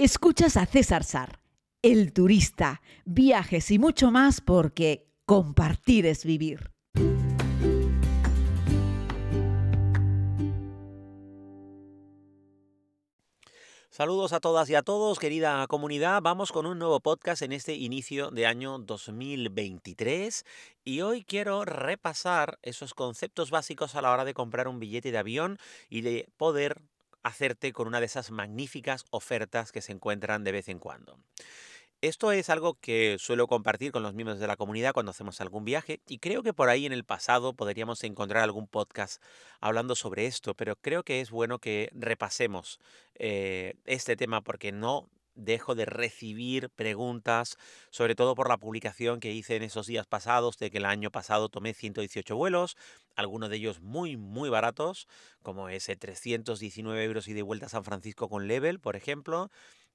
Escuchas a César Sar, el turista, viajes y mucho más porque compartir es vivir. Saludos a todas y a todos, querida comunidad. Vamos con un nuevo podcast en este inicio de año 2023 y hoy quiero repasar esos conceptos básicos a la hora de comprar un billete de avión y de poder hacerte con una de esas magníficas ofertas que se encuentran de vez en cuando. Esto es algo que suelo compartir con los miembros de la comunidad cuando hacemos algún viaje y creo que por ahí en el pasado podríamos encontrar algún podcast hablando sobre esto, pero creo que es bueno que repasemos eh, este tema porque no dejo de recibir preguntas, sobre todo por la publicación que hice en esos días pasados, de que el año pasado tomé 118 vuelos, algunos de ellos muy, muy baratos, como ese 319 euros y de vuelta a San Francisco con Level, por ejemplo,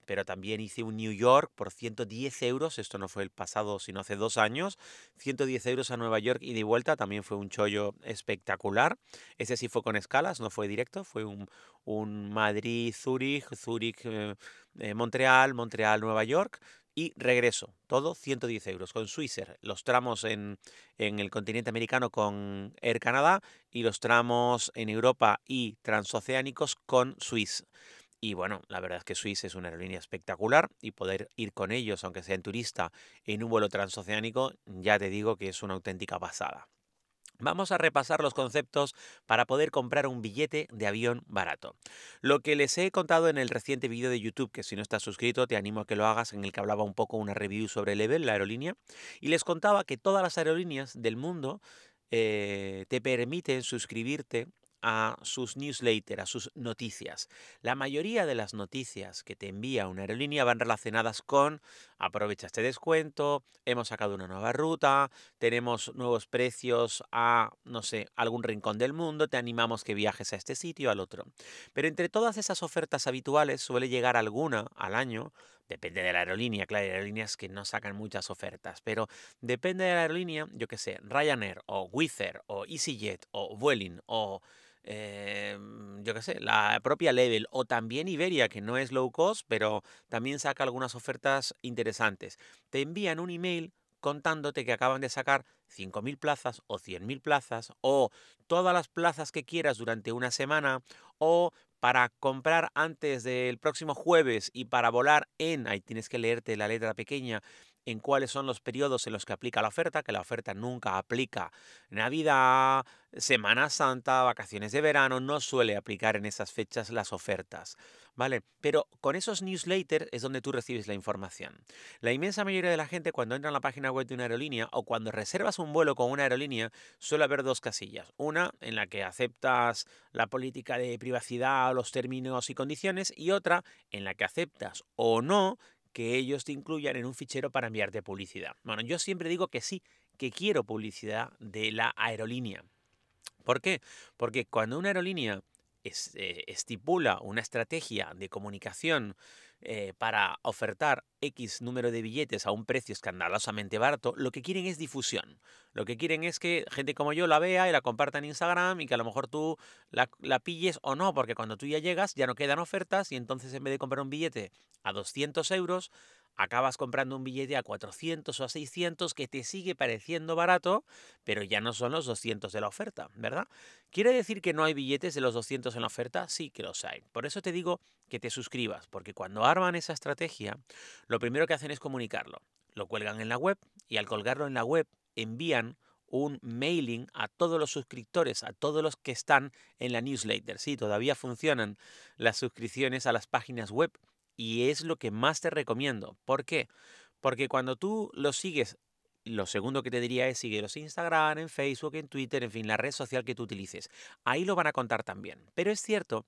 pero también hice un New York por 110 euros, esto no fue el pasado, sino hace dos años, 110 euros a Nueva York y de vuelta, también fue un chollo espectacular. Ese sí fue con escalas, no fue directo, fue un, un Madrid-Zurich, Zurich-Montreal, eh, Montreal-Nueva York y regreso, todo 110 euros con Swissair, los tramos en, en, el continente americano con Air Canada y los tramos en Europa y transoceánicos con Swiss. Y bueno, la verdad es que Swiss es una aerolínea espectacular y poder ir con ellos, aunque sea en turista, en un vuelo transoceánico, ya te digo que es una auténtica pasada. Vamos a repasar los conceptos para poder comprar un billete de avión barato. Lo que les he contado en el reciente vídeo de YouTube, que si no estás suscrito te animo a que lo hagas, en el que hablaba un poco una review sobre Level, la aerolínea, y les contaba que todas las aerolíneas del mundo eh, te permiten suscribirte a sus newsletters, a sus noticias. La mayoría de las noticias que te envía una aerolínea van relacionadas con aprovecha este descuento, hemos sacado una nueva ruta, tenemos nuevos precios a, no sé, algún rincón del mundo, te animamos que viajes a este sitio, al otro. Pero entre todas esas ofertas habituales suele llegar alguna al año Depende de la aerolínea, claro, hay aerolíneas que no sacan muchas ofertas, pero depende de la aerolínea, yo qué sé, Ryanair o Wizz Air o EasyJet o Vueling o Em, yo qué sé, la propia Level o también Iberia, que no es low cost, pero también saca algunas ofertas interesantes. Te envían un email contándote que acaban de sacar 5.000 plazas o 100.000 plazas o todas las plazas que quieras durante una semana o para comprar antes del próximo jueves y para volar en, ahí tienes que leerte la letra pequeña, en cuáles son los periodos en los que aplica la oferta, que la oferta nunca aplica Navidad, Semana Santa, vacaciones de verano, no suele aplicar en esas fechas las ofertas, ¿vale? Pero con esos newsletters es donde tú recibes la información. La inmensa mayoría de la gente cuando entra en la página web de una aerolínea o cuando reservas un vuelo con una aerolínea suele haber dos casillas. Una en la que aceptas la política de privacidad, los términos y condiciones y otra en la que aceptas o no que ellos te incluyan en un fichero para enviarte publicidad. Bueno, yo siempre digo que sí, que quiero publicidad de la aerolínea. ¿Por qué? Porque cuando una aerolínea eh, estipula una estrategia de comunicación eh, para ofertar X número de billetes a un precio escandalosamente barato, lo que quieren es difusión. Lo que quieren es que gente como yo la vea y la comparta en Instagram y que a lo mejor tú la, la pilles o no, porque cuando tú ya llegas ya no quedan ofertas y entonces en vez de comprar un billete a 200 euros, acabas comprando un billete a 400 o a 600 que te sigue pareciendo barato, pero ya no son los 200 de la oferta, ¿verdad? ¿Quiere decir que no hay billetes de los 200 en la oferta? Sí que los hay. Por eso te digo que te suscribas, porque cuando arman esa estrategia, lo primero que hacen es comunicarlo. Lo cuelgan en la web y al colgarlo en la web envían un mailing a todos los suscriptores, a todos los que están en la newsletter. Sí, todavía funcionan las suscripciones a las páginas web y es lo que más te recomiendo. ¿Por qué? Porque cuando tú los sigues, lo segundo que te diría es síguelos en Instagram, en Facebook, en Twitter, en fin, la red social que tú utilices. Ahí lo van a contar también. Pero es cierto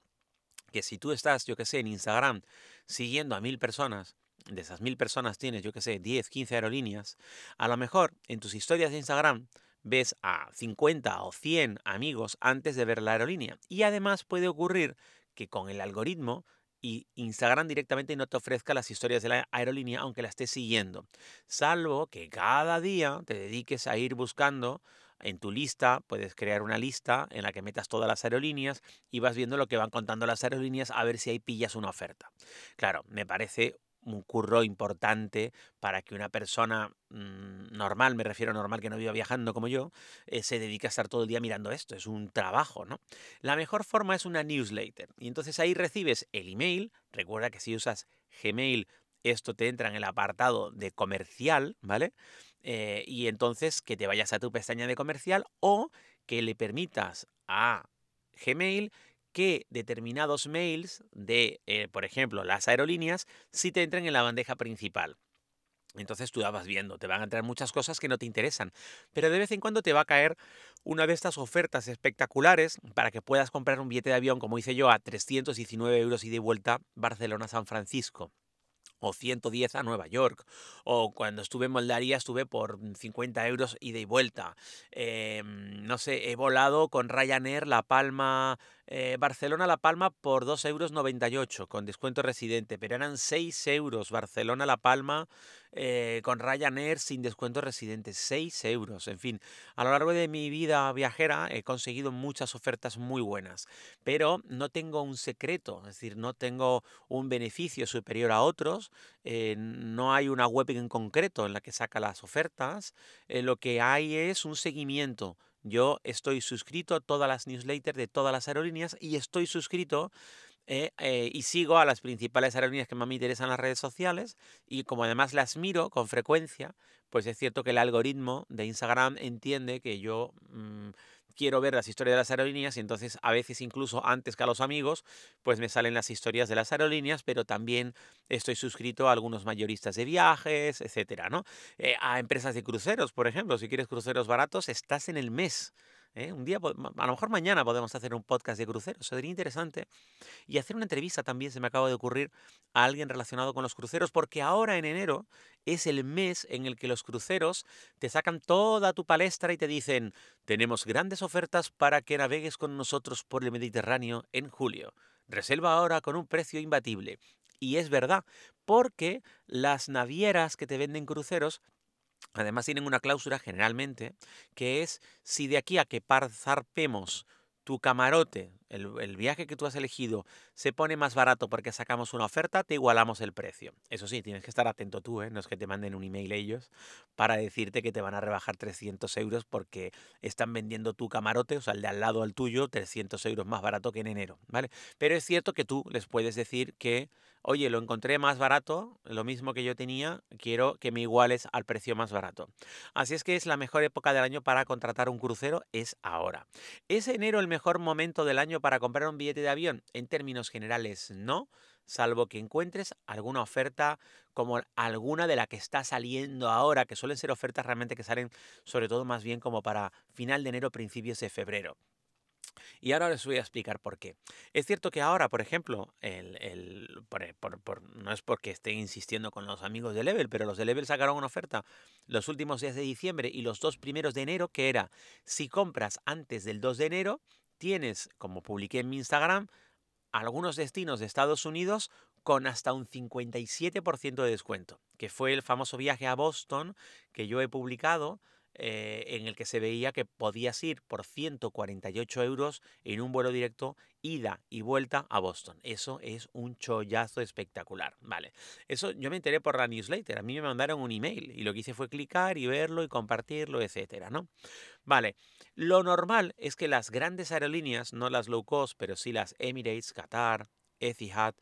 que si tú estás, yo que sé, en Instagram siguiendo a mil personas, de esas mil personas tienes, yo que sé, 10, 15 aerolíneas, a lo mejor en tus historias de Instagram ves a 50 o 100 amigos antes de ver la aerolínea. Y además puede ocurrir que con el algoritmo y Instagram directamente no te ofrezca las historias de la aerolínea aunque la estés siguiendo. Salvo que cada día te dediques a ir buscando en tu lista, puedes crear una lista en la que metas todas las aerolíneas y vas viendo lo que van contando las aerolíneas a ver si ahí pillas una oferta. Claro, me parece un curro importante para que una persona mm, normal, me refiero a normal que no viva viajando como yo, eh, se dedique a estar todo el día mirando esto. Es un trabajo, ¿no? La mejor forma es una newsletter. Y entonces ahí recibes el email. Recuerda que si usas Gmail, esto te entra en el apartado de comercial, ¿vale? Eh, y entonces que te vayas a tu pestaña de comercial o que le permitas a Gmail que determinados mails de, eh, por ejemplo, las aerolíneas, sí te entren en la bandeja principal. Entonces tú vas viendo, te van a entrar muchas cosas que no te interesan, pero de vez en cuando te va a caer una de estas ofertas espectaculares para que puedas comprar un billete de avión, como hice yo, a 319 euros y de vuelta Barcelona-San Francisco o 110 a Nueva York, o cuando estuve en Moldaria estuve por 50 euros ida y vuelta. Em, no sé, he volado con Ryanair La Palma, eh, Barcelona-La Palma por 2,98 euros con descuento residente, pero eran 6 euros Barcelona-La Palma eh, con Ryanair sin descuento residente, 6 euros. En fin, a lo largo de mi vida viajera he conseguido muchas ofertas muy buenas, pero no tengo un secreto, es decir, no tengo un beneficio superior a otros, eh, no hay una web en concreto en la que saca las ofertas, lo que hay es un seguimiento yo estoy suscrito a todas las newsletters de todas las aerolíneas y estoy suscrito eh, eh, y sigo a las principales aerolíneas que más me interesan las redes sociales y como además las miro con frecuencia, pues es cierto que el algoritmo de Instagram entiende que yo... Mm, quiero ver las historias de las aerolíneas y entonces a veces incluso antes que a los amigos, pues me salen las historias de las aerolíneas, pero también estoy suscrito a algunos mayoristas de viajes, etcétera, ¿no? Eh, a empresas de cruceros, por ejemplo, si quieres cruceros baratos, estás en el mes. ¿Eh? Un día, a lo mejor mañana podemos hacer un podcast de cruceros, sería interesante. Y hacer una entrevista también se me acaba de ocurrir a alguien relacionado con los cruceros, porque ahora en enero es el mes en el que los cruceros te sacan toda tu palestra y te dicen, tenemos grandes ofertas para que navegues con nosotros por el Mediterráneo en julio. Reserva ahora con un precio imbatible. Y es verdad, porque las navieras que te venden cruceros Además tienen una cláusula generalmente que es si de aquí a que zarpemos tu camarote, el, viaje que tú has elegido, se pone más barato porque sacamos una oferta, te igualamos el precio. Eso sí, tienes que estar atento tú, ¿eh? no es que te manden un email ellos para decirte que te van a rebajar 300 euros porque están vendiendo tu camarote, o sea, el de al lado al tuyo, 300 euros más barato que en enero, ¿vale? Pero es cierto que tú les puedes decir que oye, lo encontré más barato, lo mismo que yo tenía, quiero que me iguales al precio más barato. Así es que es la mejor época del año para contratar un crucero, es ahora. ¿Es enero el mejor momento del año para comprar un billete de avión? En términos generales, no salvo que encuentres alguna oferta como alguna de la que está saliendo ahora, que suelen ser ofertas realmente que salen sobre todo más bien como para final de enero, principios de febrero. Y ahora les voy a explicar por qué. Es cierto que ahora, por ejemplo, el, no es porque esté insistiendo con los amigos de Level, pero los de Level sacaron una oferta los últimos días de diciembre y los dos primeros de enero, que era, si compras antes del 2 de enero, tienes, como publiqué en mi Instagram, algunos destinos de Estados Unidos con hasta un 57% de descuento, que fue el famoso viaje a Boston que yo he publicado eh, en el que se veía que podías ir por 148 euros en un vuelo directo ida y vuelta a Boston. Eso es un chollazo espectacular. Vale, eso yo me enteré por la newsletter. A mí me mandaron un email y lo que hice fue clicar y verlo y compartirlo, etcétera, ¿no? Vale, lo normal es que las grandes aerolíneas, no las low cost, pero sí las Emirates, Qatar, Etihad,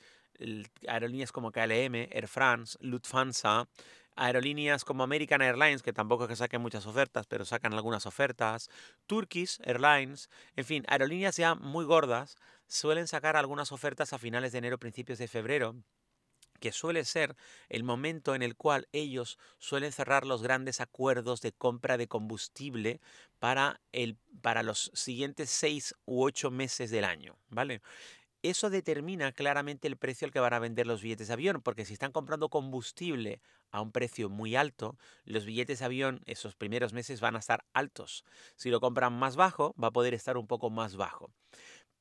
aerolíneas como KLM, Air France, Lufthansa, aerolíneas como American Airlines, que tampoco es que saquen muchas ofertas, pero sacan algunas ofertas, Turkish Airlines, en fin, aerolíneas ya muy gordas suelen sacar algunas ofertas a finales de enero, principios de febrero que suele ser el momento en el cual ellos suelen cerrar los grandes acuerdos de compra de combustible para, el, para los siguientes seis u ocho meses del año, ¿vale? Eso determina claramente el precio al que van a vender los billetes de avión, porque si están comprando combustible a un precio muy alto, los billetes de avión esos primeros meses van a estar altos. Si lo compran más bajo, va a poder estar un poco más bajo.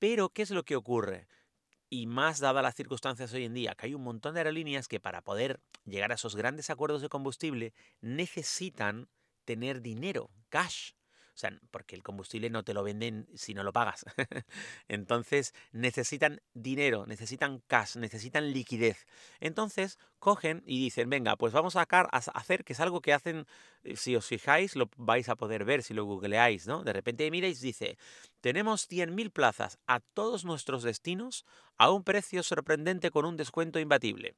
Pero, ¿qué es lo que ocurre? Y más dadas las circunstancias hoy en día, que hay un montón de aerolíneas que para poder llegar a esos grandes acuerdos de combustible necesitan tener dinero, cash. O sea, porque el combustible no te lo venden si no lo pagas. Entonces necesitan dinero, necesitan cash, necesitan liquidez. Entonces cogen y dicen, venga, pues vamos a hacer, que es algo que hacen, eh, si os fijáis, lo vais a poder ver si lo googleáis, ¿no? De repente miráis, dice, tenemos 100.000 plazas a todos nuestros destinos a un precio sorprendente con un descuento imbatible.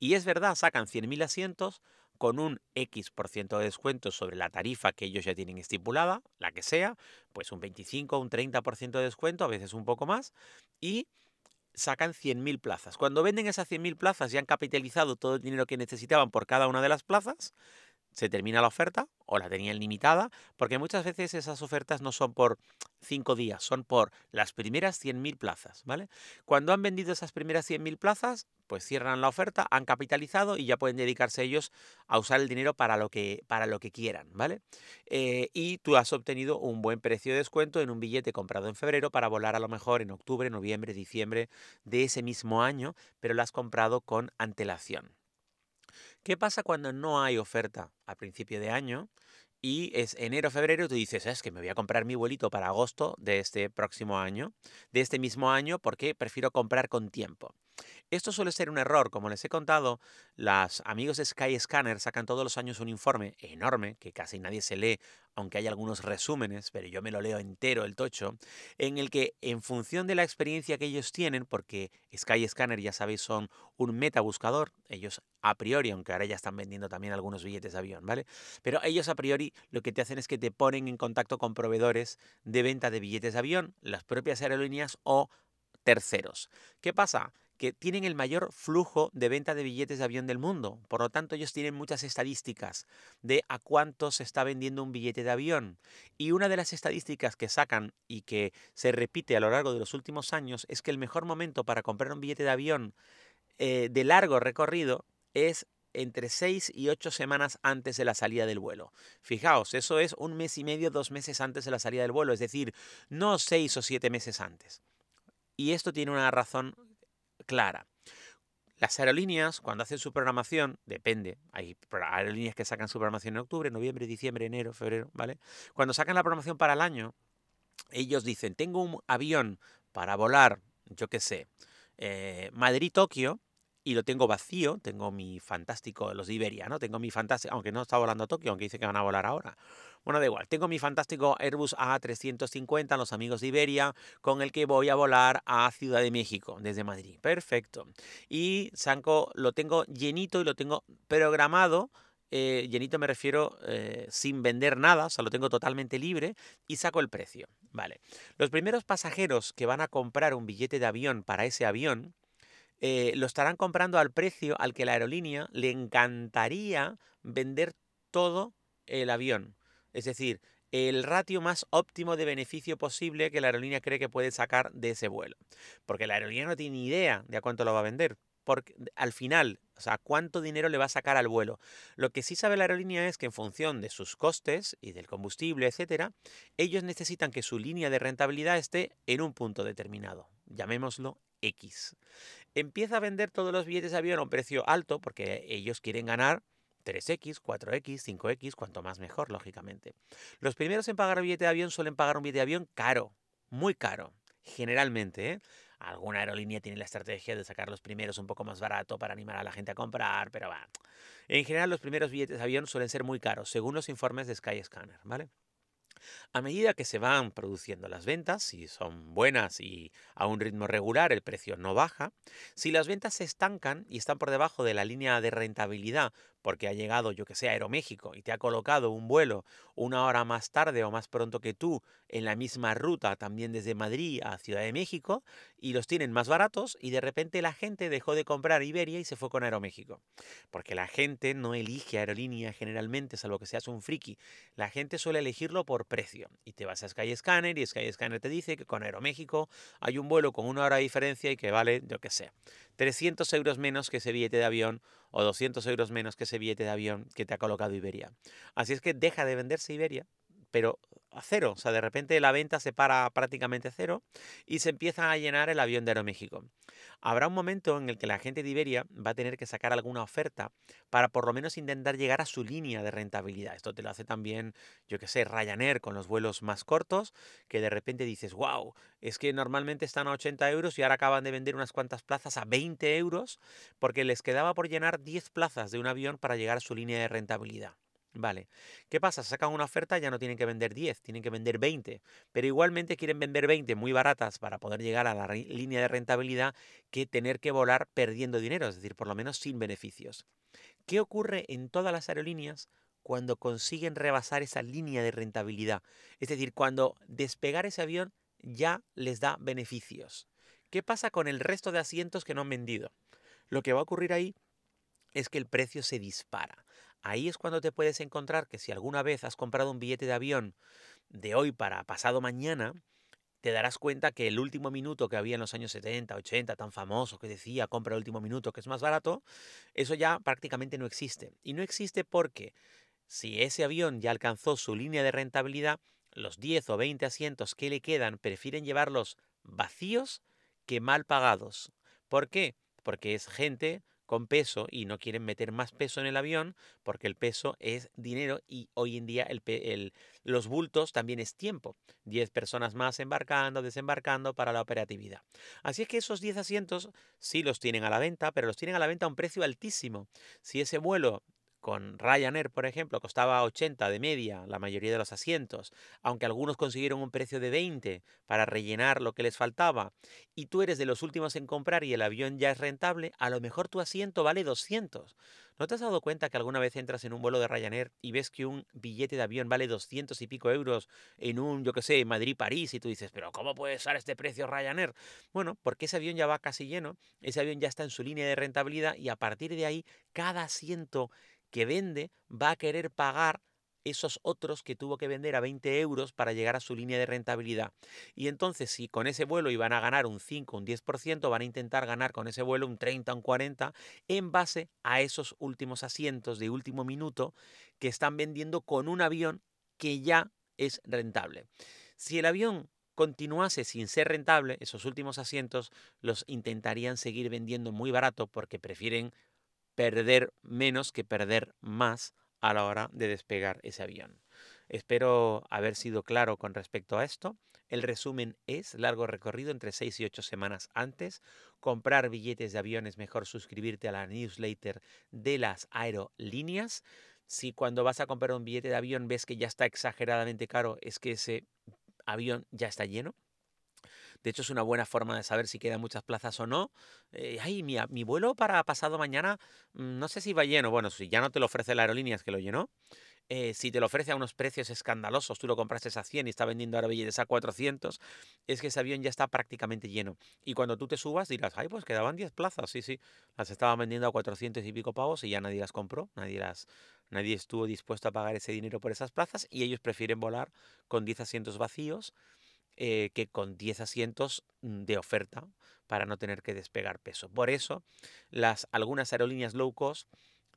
Y es verdad, sacan 100.000 asientos con un X por ciento de descuento sobre la tarifa que ellos ya tienen estipulada, la que sea, pues un 25, un 30% de descuento, a veces un poco más, y sacan 100.000 plazas. Cuando venden esas 100.000 plazas y han capitalizado todo el dinero que necesitaban por cada una de las plazas, se termina la oferta o la tenían limitada, porque muchas veces esas ofertas no son por cinco días, son por las primeras 100.000 plazas, ¿vale? Cuando han vendido esas primeras 100.000 plazas, pues cierran la oferta, han capitalizado y ya pueden dedicarse ellos a usar el dinero para lo que, para lo que quieran, ¿vale? Eh, y tú has obtenido un buen precio de descuento en un billete comprado en febrero para volar a lo mejor en octubre, noviembre, diciembre de ese mismo año, pero lo has comprado con antelación. ¿Qué pasa cuando no hay oferta a principio de año? Y es enero, febrero, tú dices, es que me voy a comprar mi vuelito para agosto de este próximo año, de este mismo año, porque prefiero comprar con tiempo. Esto suele ser un error, como les he contado, los amigos de Skyscanner sacan todos los años un informe enorme, que casi nadie se lee, aunque hay algunos resúmenes, pero yo me lo leo entero el tocho, en el que en función de la experiencia que ellos tienen, porque Skyscanner ya sabéis son un metabuscador, ellos a priori, aunque ahora ya están vendiendo también algunos billetes de avión, ¿vale? Pero ellos a priori lo que te hacen es que te ponen en contacto con proveedores de venta de billetes de avión, las propias aerolíneas o terceros. ¿Qué pasa? Que tienen el mayor flujo de venta de billetes de avión del mundo. Por lo tanto, ellos tienen muchas estadísticas de a cuánto se está vendiendo un billete de avión. Y una de las estadísticas que sacan y que se repite a lo largo de los últimos años es que el mejor momento para comprar un billete de avión eh, de largo recorrido es entre seis y ocho semanas antes de la salida del vuelo. Fijaos, eso es un mes y medio, dos meses antes de la salida del vuelo, es decir, no seis o siete meses antes. Y esto tiene una razón clara. Las aerolíneas, cuando hacen su programación, depende, hay aerolíneas que sacan su programación en octubre, noviembre, diciembre, enero, febrero, ¿vale? Cuando sacan la programación para el año, ellos dicen, tengo un avión para volar, yo qué sé, eh, Madrid-Tokio, y lo tengo vacío, tengo mi fantástico, los de Iberia, ¿no? Tengo mi fantástico, aunque no está volando a Tokio, aunque dice que van a volar ahora. Bueno, da igual, tengo mi fantástico Airbus A350, los amigos de Iberia, con el que voy a volar a Ciudad de México, desde Madrid. Perfecto. Y Sanco lo tengo llenito y lo tengo programado eh, llenito me refiero eh, sin vender nada, o sea, lo tengo totalmente libre y saco el precio. Vale. Los primeros pasajeros que van a comprar un billete de avión para ese avión eh, lo estarán comprando al precio al que la aerolínea le encantaría vender todo el avión. Es decir, el ratio más óptimo de beneficio posible que la aerolínea cree que puede sacar de ese vuelo. Porque la aerolínea no tiene ni idea de a cuánto lo va a vender. Porque al final, o sea, cuánto dinero le va a sacar al vuelo. Lo que sí sabe la aerolínea es que en función de sus costes y del combustible, etcétera, ellos necesitan que su línea de rentabilidad esté en un punto determinado. Llamémoslo X empieza a vender todos los billetes de avión a un precio alto porque ellos quieren ganar 3X, 4X, 5X, cuanto más mejor, lógicamente. Los primeros en pagar billete de avión suelen pagar un billete de avión caro, muy caro, generalmente. ¿eh? Alguna aerolínea tiene la estrategia de sacar los primeros un poco más barato para animar a la gente a comprar, pero va. En general, los primeros billetes de avión suelen ser muy caros, según los informes de Skyscanner, ¿vale? A medida que se van produciendo las ventas, si son buenas y a un ritmo regular, el precio no baja. Si las ventas se estancan y están por debajo de la línea de rentabilidad porque ha llegado, yo que sé, Aeroméxico y te ha colocado un vuelo una hora más tarde o más pronto que tú en la misma ruta también desde Madrid a Ciudad de México y los tienen más baratos y de repente la gente dejó de comprar Iberia y se fue con Aeroméxico. Porque la gente no elige aerolínea generalmente, salvo que seas un friki. La gente suele elegirlo por precio. Y te vas a Skyscanner y Skyscanner te dice que con Aeroméxico hay un vuelo con una hora de diferencia y que vale, yo que sé, 300 euros menos que ese billete de avión o 200 euros menos que ese billete de avión que te ha colocado Iberia. Así es que deja de venderse Iberia pero a cero. O sea, de repente la venta se para prácticamente cero y se empieza a llenar el avión de Aeroméxico. Habrá un momento en el que la gente de Iberia va a tener que sacar alguna oferta para por lo menos intentar llegar a su línea de rentabilidad. Esto te lo hace también, yo que sé, Ryanair con los vuelos más cortos, que de repente dices, wow, es que normalmente están a 80 euros y ahora acaban de vender unas cuantas plazas a 20 euros porque les quedaba por llenar 10 plazas de un avión para llegar a su línea de rentabilidad. Vale. ¿Qué pasa? Sacan una oferta, ya no tienen que vender 10, tienen que vender 20. Pero igualmente quieren vender 20 muy baratas para poder llegar a la línea de rentabilidad que tener que volar perdiendo dinero, es decir, por lo menos sin beneficios. ¿Qué ocurre en todas las aerolíneas cuando consiguen rebasar esa línea de rentabilidad? Es decir, cuando despegar ese avión ya les da beneficios. ¿Qué pasa con el resto de asientos que no han vendido? Lo que va a ocurrir ahí es que el precio se dispara. Ahí es cuando te puedes encontrar que si alguna vez has comprado un billete de avión de hoy para pasado mañana, te darás cuenta que el último minuto que había en los años 70, 80, tan famoso que decía compra el último minuto que es más barato, eso ya prácticamente no existe. Y no existe porque si ese avión ya alcanzó su línea de rentabilidad, los 10 o 20 asientos que le quedan prefieren llevarlos vacíos que mal pagados. ¿Por qué? Porque es gente con peso y no quieren meter más peso en el avión porque el peso es dinero y hoy en día el, los bultos también es tiempo. 10 personas más embarcando, desembarcando para la operatividad. Así es que esos 10 asientos sí los tienen a la venta, pero los tienen a la venta a un precio altísimo. Si ese vuelo con Ryanair, por ejemplo, costaba 80 de media la mayoría de los asientos, aunque algunos consiguieron un precio de 20 para rellenar lo que les faltaba, y tú eres de los últimos en comprar y el avión ya es rentable, a lo mejor tu asiento vale 200. ¿No te has dado cuenta que alguna vez entras en un vuelo de Ryanair y ves que un billete de avión vale 200 y pico euros en un, yo qué sé, Madrid-París y tú dices, pero ¿cómo puede ser este precio Ryanair? Bueno, porque ese avión ya va casi lleno, ese avión ya está en su línea de rentabilidad y a partir de ahí cada asiento que vende va a querer pagar esos otros que tuvo que vender a 20 euros para llegar a su línea de rentabilidad. Y entonces, si con ese vuelo iban a ganar un 5, un 10%, van a intentar ganar con ese vuelo un 30, un 40, en base a esos últimos asientos de último minuto que están vendiendo con un avión que ya es rentable. Si el avión continuase sin ser rentable, esos últimos asientos los intentarían seguir vendiendo muy barato porque prefieren perder menos que perder más a la hora de despegar ese avión. Espero haber sido claro con respecto a esto. El resumen es largo recorrido entre 6 y 8 semanas antes. Comprar billetes de avión es mejor suscribirte a la newsletter de las aerolíneas. Si cuando vas a comprar un billete de avión ves que ya está exageradamente caro, es que ese avión ya está lleno. De hecho, es una buena forma de saber si quedan muchas plazas o no. Eh, ay, mi, vuelo para pasado mañana, mm, no sé si va lleno. Bueno, si ya no te lo ofrece la aerolínea, es que lo llenó. Eh, si te lo ofrece a unos precios escandalosos, tú lo compraste a 100 y está vendiendo ahora billetes a 400, es que ese avión ya está prácticamente lleno. Y cuando tú te subas dirás, ay, pues quedaban 10 plazas, sí, sí, las estaban vendiendo a 400 y pico pavos y ya nadie las compró, nadie las, nadie estuvo dispuesto a pagar ese dinero por esas plazas y ellos prefieren volar con 10 asientos vacíos eh, que con 10 asientos mm, de oferta para no tener que despegar peso. Por eso, las, algunas aerolíneas low cost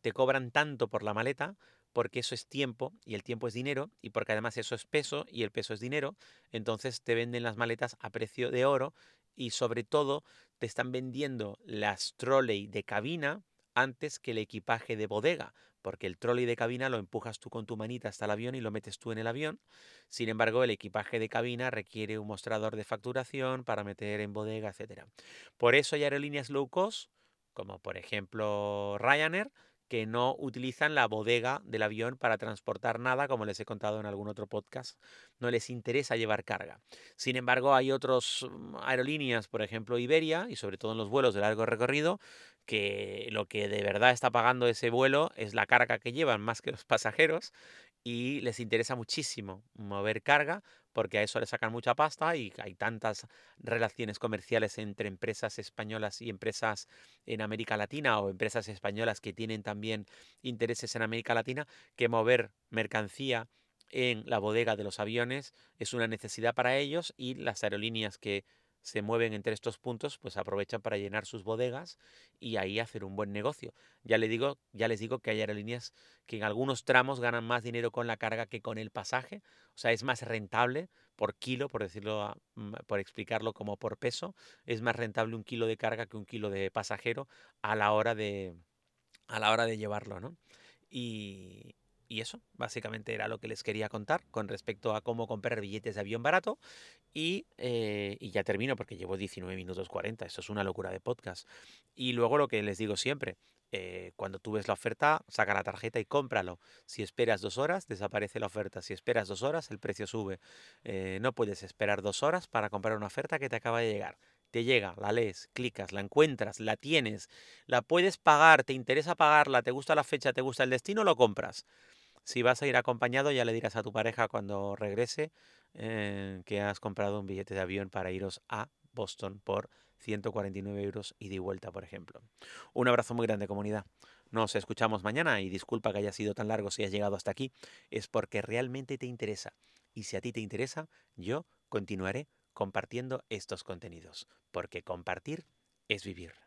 te cobran tanto por la maleta porque eso es tiempo y el tiempo es dinero y porque además eso es peso y el peso es dinero, entonces te venden las maletas a precio de oro y sobre todo te están vendiendo las trolley de cabina antes que el equipaje de bodega, porque el trolley de cabina lo empujas tú con tu manita hasta el avión y lo metes tú en el avión. Sin embargo, el equipaje de cabina requiere un mostrador de facturación para meter en bodega, etc. Por eso hay aerolíneas low cost, como por ejemplo Ryanair, que no utilizan la bodega del avión para transportar nada, como les he contado en algún otro podcast. No les interesa llevar carga. Sin embargo, hay otras mm, aerolíneas, por ejemplo Iberia, y sobre todo en los vuelos de largo recorrido, que lo que de verdad está pagando ese vuelo es la carga que llevan más que los pasajeros y les interesa muchísimo mover carga porque a eso le sacan mucha pasta y hay tantas relaciones comerciales entre empresas españolas y empresas en América Latina o empresas españolas que tienen también intereses en América Latina que mover mercancía en la bodega de los aviones es una necesidad para ellos y las aerolíneas que se mueven entre estos puntos, pues aprovechan para llenar sus bodegas y ahí hacer un buen negocio. Ya les digo, ya les digo que hay aerolíneas que en algunos tramos ganan más dinero con la carga que con el pasaje, o sea, es más rentable por kilo, por decirlo, mm, por explicarlo como por peso, es más rentable un kilo de carga que un kilo de pasajero a la hora de a la hora de llevarlo, ¿no? Y, y eso, básicamente era lo que les quería contar con respecto a cómo comprar billetes de avión barato. Y, eh, ya termino porque llevo 19 minutos 40, eso es una locura de podcast. Y luego lo que les digo siempre, eh, cuando tú ves la oferta, saca la tarjeta y cómpralo. Si esperas dos horas, desaparece la oferta. Si esperas dos horas, el precio sube. Eh, no puedes esperar dos horas para comprar una oferta que te acaba de llegar te llega, la lees, clicas, la encuentras, la tienes, la puedes pagar, te interesa pagarla, te gusta la fecha, te gusta el destino, lo compras. Si vas a ir acompañado, ya le dirás a tu pareja cuando regrese eh, que has comprado un billete de avión para iros a Boston por 149 euros y de vuelta, por ejemplo. Un abrazo muy grande, comunidad. Nos escuchamos mañana y disculpa que haya sido tan largo si has llegado hasta aquí. Es porque realmente te interesa. Y si a ti te interesa, yo continuaré compartiendo estos contenidos. Porque compartir es vivir.